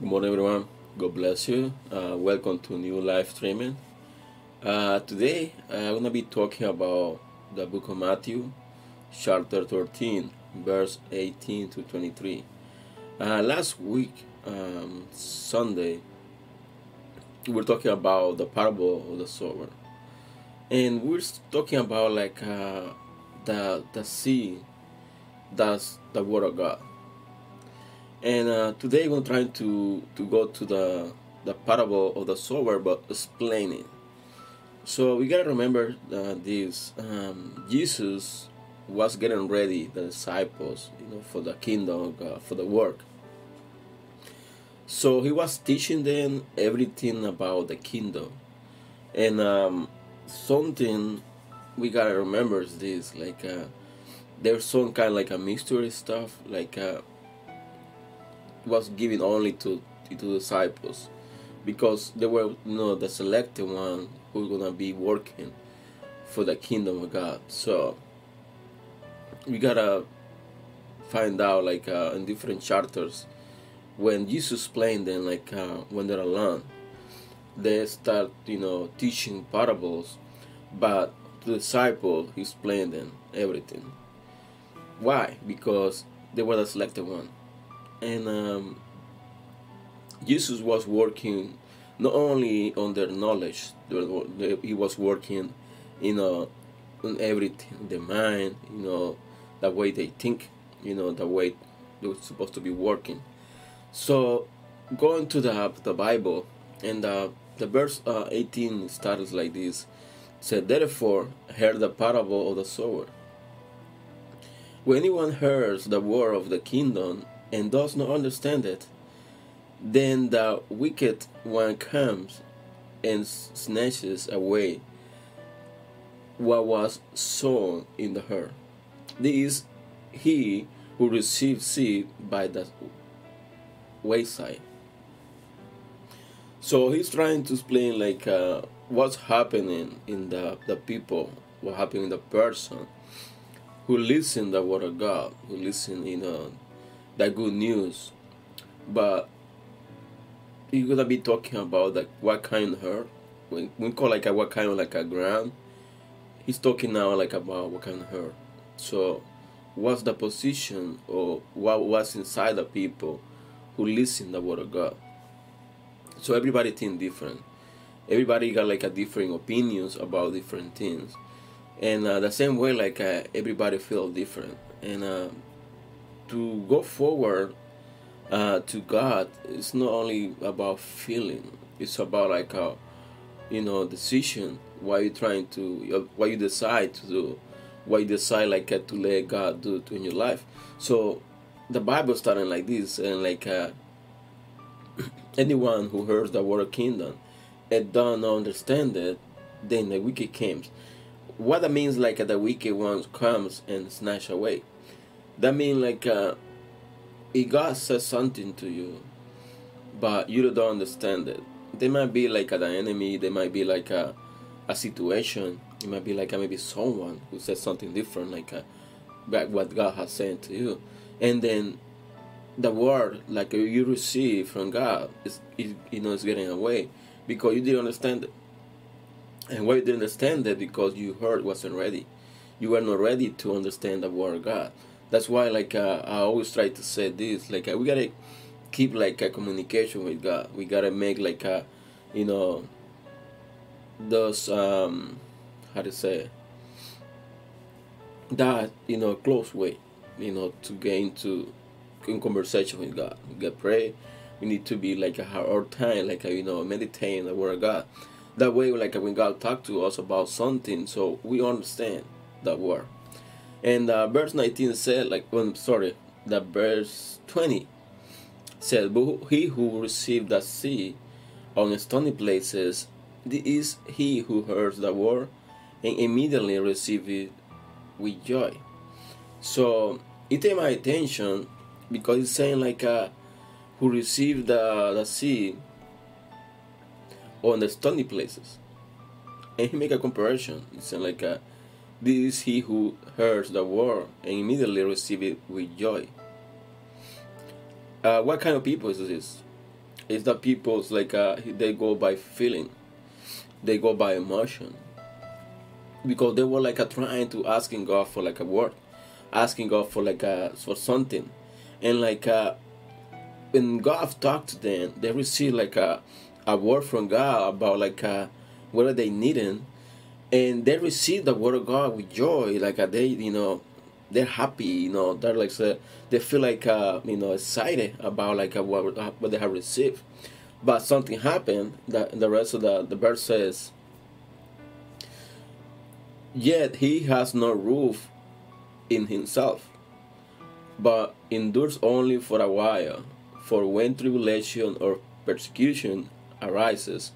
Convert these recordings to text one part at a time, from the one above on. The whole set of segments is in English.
Good morning, everyone. God bless you. Uh, welcome to new live streaming. Uh, today, I'm going to be talking about the book of Matthew, chapter 13, verse 18 to 23. Uh, last week, um, Sunday, we were talking about the parable of the sower, and we we're talking about like uh, the the sea, that's the word of God and uh, today we're trying to to go to the the parable of the sower, but explain it. So we gotta remember uh, this: um, Jesus was getting ready the disciples, you know, for the kingdom God, for the work. So he was teaching them everything about the kingdom, and um, something we gotta remember is this: like uh, there's some kind of like a mystery stuff, like. Uh, was given only to to disciples. Because they were you know the selected one who were gonna be working for the kingdom of God. So we gotta find out like uh, in different chapters when Jesus explained them like uh, when they're alone they start you know teaching parables but the disciple explained them everything. Why? Because they were the selected one and um, Jesus was working not only on their knowledge, he was working, you know, on everything, the mind, you know, the way they think, you know, the way they were supposed to be working. So, going to the the Bible, and uh, the verse uh, 18 starts like this: said, "Therefore, hear the parable of the sower. When anyone hears the word of the kingdom and does not understand it, then the wicked one comes and snatches away what was sown in the earth. This is he who received seed by the wayside. So he's trying to explain like uh, what's happening in the, the people, what happened in the person who listen the word of God, who listen, you know, the good news. But you're gonna be talking about like what kind of her. We, we call like a what kind of like a ground. He's talking now like about what kind of her. So what's the position or what was inside the people who listen the word of God. So everybody think different. Everybody got like a different opinions about different things, and uh, the same way like uh, everybody feel different. And uh, to go forward uh, to God, it's not only about feeling. It's about like a, you know, decision. Why you trying to, why you decide to do, why you decide like uh, to let God do in your life. So, the Bible starting like this, and like uh, anyone who hears the word kingdom and don't understand it, then the wicked comes. What that means, like uh, the wicked one comes and snatch away. That means like. Uh, God says something to you, but you don't understand it, they might be like an enemy, they might be like a, a situation, it might be like a, maybe someone who says something different, like a, like what God has said to you. And then the word like you receive from God is, is you know is getting away because you didn't understand it. And why you didn't understand it because you heard wasn't ready. You were not ready to understand the word of God that's why like uh, I always try to say this like uh, we gotta keep like a communication with God. We gotta make like a you know those um how to say that you know close way you know to get into in conversation with God. We gotta pray. We need to be like a our time like a, you know meditating the word of God. That way like when God talk to us about something, so we understand that word. And uh, verse 19 said, like, well, sorry, the verse 20 said, But he who received the seed on stony places, this is he who hears the word and immediately receive it with joy. So it took my attention because it's saying like uh, who received the, the seed on the stony places. And he make a comparison. It's like uh, this is he who hears the word and immediately receives it with joy. Uh, what kind of people is this? It's the people's like uh, they go by feeling, they go by emotion, because they were like uh, trying to asking God for like a word, asking God for like a for something, and like uh, when God talked to them, they received like a a word from God about like uh, what are they needing, and they receive the word of God with joy. Like uh, they, you know, they're happy. You know, they're like uh, they feel like uh, you know excited about like uh, what what they have received. But something happened. That the rest of the the verse says. Yet he has no roof in himself, but endures only for a while. For when tribulation or persecution arises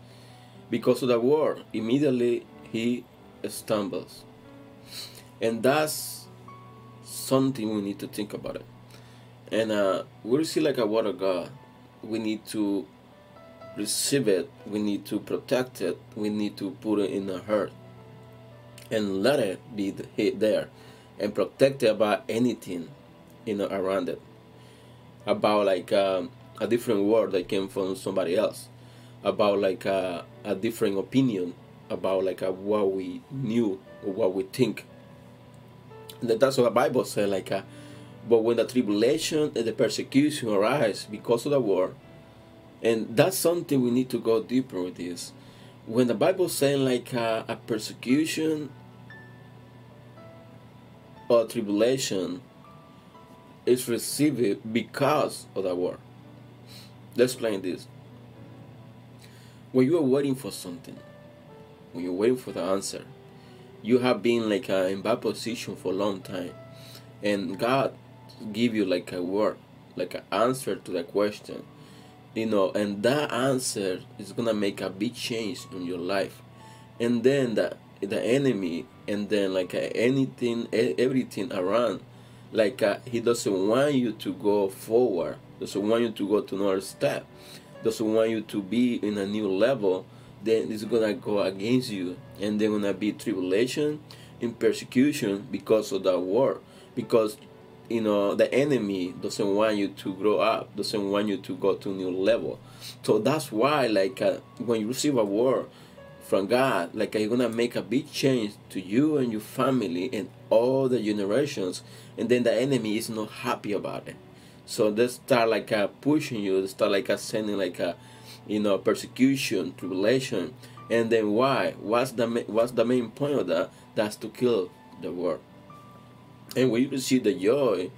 because of the word, immediately he stumbles. And that's something we need to think about it. And uh, we see like a word of God. We need to receive it. We need to protect it. We need to put it in our heart and let it be there and protect it about anything you know around it about like um, a different word that came from somebody else about like a, a different opinion about like a, what we knew or what we think. That's what the bible said like a, but when the tribulation and the persecution arise because of the war and that's something we need to go deeper with this. When the bible saying like a, a persecution or tribulation is received because of the war. Let's explain this. When you are waiting for something, when you're waiting for the answer, you have been like uh, in bad position for a long time, and God give you like a word, like an answer to the question, you know, and that answer is gonna make a big change in your life, and then the the enemy, and then like uh, anything, everything around, like uh, he doesn't want you to go forward, doesn't want you to go to another step. Doesn't want you to be in a new level, then it's gonna go against you, and there's gonna be tribulation and persecution because of that war. Because you know the enemy doesn't want you to grow up, doesn't want you to go to new level. So that's why, like, uh, when you receive a word from God, like, you're gonna make a big change to you and your family and all the generations, and then the enemy is not happy about it. So they start like uh, pushing you, they start like uh, sending like a, uh, you know, persecution, tribulation, and then why? What's the what's the main point of that? That's to kill the word. And when you receive the joy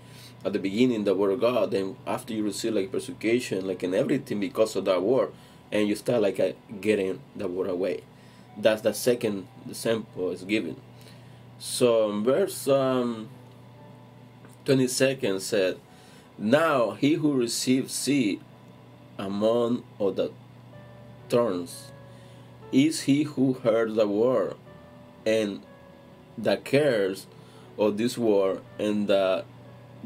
at the beginning, the word of God, then after you receive like persecution, like in everything because of that word, and you start like uh, getting the word away. That's the second the sample is given. So verse um, twenty second said now he who receives seed among of the thorns. Is he who heard the word and the cares of this world and the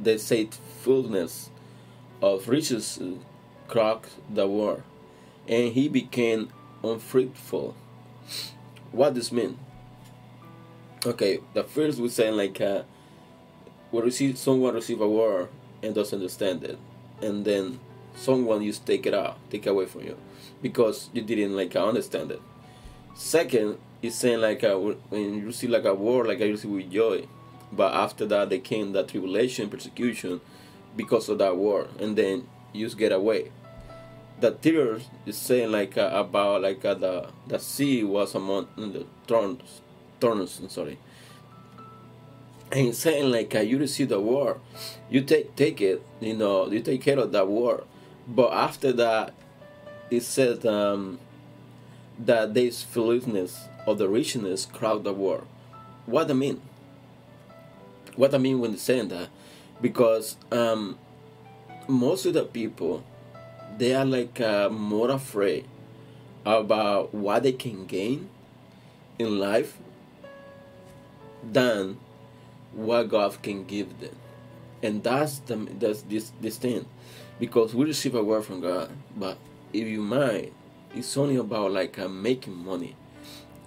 deceitfulness of riches cracked the word and he became unfruitful? What does mean? Okay the first we saying like uh, we receive someone receive a word and doesn't understand it and then someone just take it out take away from you because you didn't like understand it. Second is saying like uh, when you see like a war like i receive with joy but after that they came that tribulation persecution because of that war and then you just get away. The tears is saying like uh, about like uh, the the sea was among the thorns thorns sorry. And saying like uh, you receive the war, you take take it you know you take care of that word but after that it said um, that this foolishness or the richness crowd the world. what i mean what i mean when saying that because um, most of the people they are like uh, more afraid about what they can gain in life than what God can give them. And that's the that's this this thing. Because we receive a word from God, but if you mind, it's only about like uh, making money.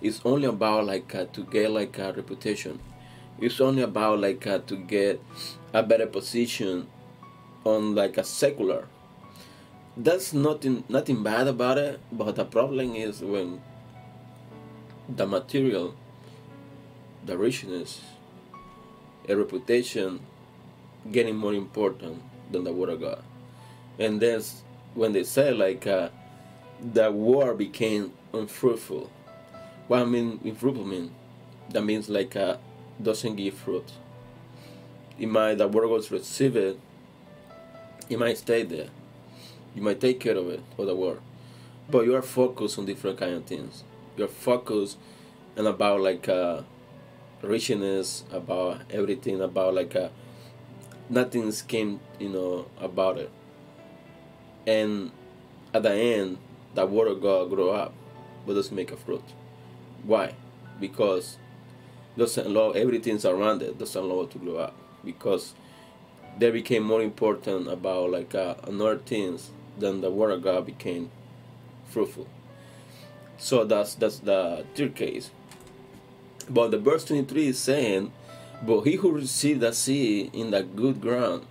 It's only about like uh, to get like a reputation. It's only about like uh, to get a better position on like a secular. that's nothing nothing bad about it but the problem is when the material the richness a reputation getting more important than the word of god. And that's when they say like uh, the war became unfruitful. What i mean unfruitful mean that means like uh, doesn't give fruit. It might the word was receive it it might stay there. You might take care of it for the word. But you are focused on different kind of things. You're focused and about like uh richness about everything about like uh nothing's came you know about it and at the end word of god grow up but doesn't make a fruit why because doesn't allow everything's around it doesn't allow it to grow up because they became more important about like uh, another things than the of God became fruitful. So that's that's the third case. But the verse 23 is saying, But he who received the seed in the good ground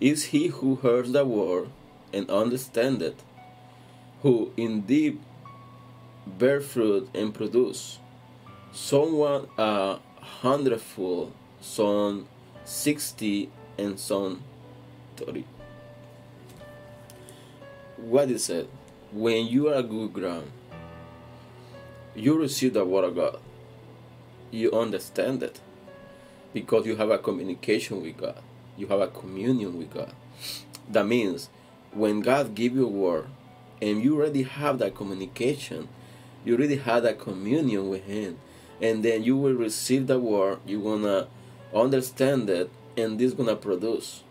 is he who hears the word and understands it, who indeed bear fruit and produce. Someone a hundredfold, some sixty, and some thirty. What is it? When you are good ground, you receive the word of God. You understand it because you have a communication with God. You have a communion with God. That means when God give you a word and you already have that communication, you already have that communion with Him, and then you will receive the word. You're gonna understand it, and this gonna produce.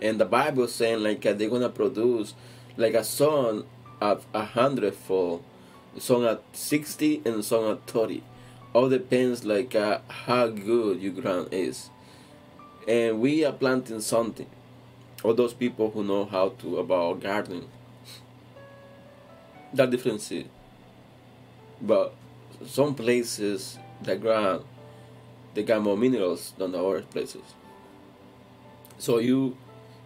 And the Bible saying like they're gonna produce like a son of a hundredfold, song at sixty, and song at thirty. All depends like uh, how good your ground is. And we are planting something. All those people who know how to about gardening. That difference is. But some places the ground they got more minerals than the other places. So you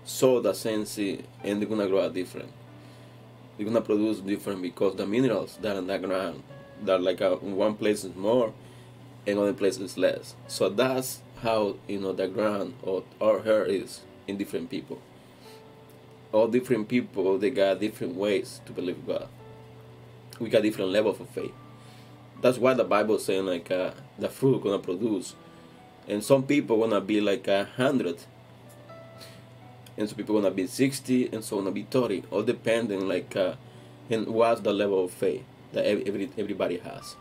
sow the same seed and they're gonna grow different. They're gonna produce different because the minerals that are in the ground that like uh, in one place is more and other places less. So that's how you know the ground or our hair is in different people. All different people they got different ways to believe God. We got different levels of faith. That's why the Bible saying like uh, the fruit gonna produce, and some people gonna be like a hundred, and some people gonna be sixty, and some gonna be thirty, all depending like uh, and what's the level of faith that every everybody has.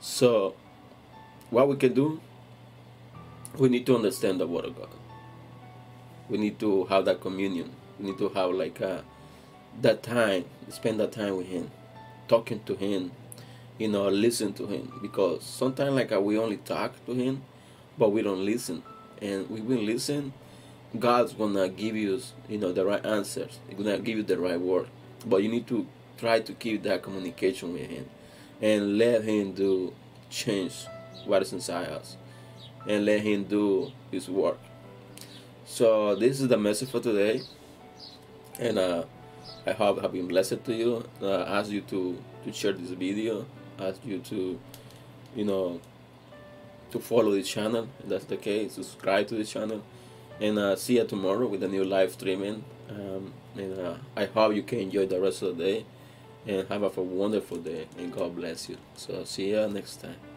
So, what we can do, we need to understand the Word of God. We need to have that communion. We need to have like uh, that time, spend that time with Him, talking to Him, you know, listen to him because sometimes like uh, we only talk to him, but we don't listen. And we will listen, God's gonna give you, you know, the right answers. He's gonna give you the right word. But you need to try to keep that communication with him, and let him do change what is inside us, and let him do his work. So this is the message for today, and uh, I hope have been blessed to you. Uh, ask you to to share this video ask you to, you know, to follow the channel. If that's the case, subscribe to the channel, and uh, see you tomorrow with a new live streaming. Um, and uh, I hope you can enjoy the rest of the day, and have a wonderful day. And God bless you. So see you next time.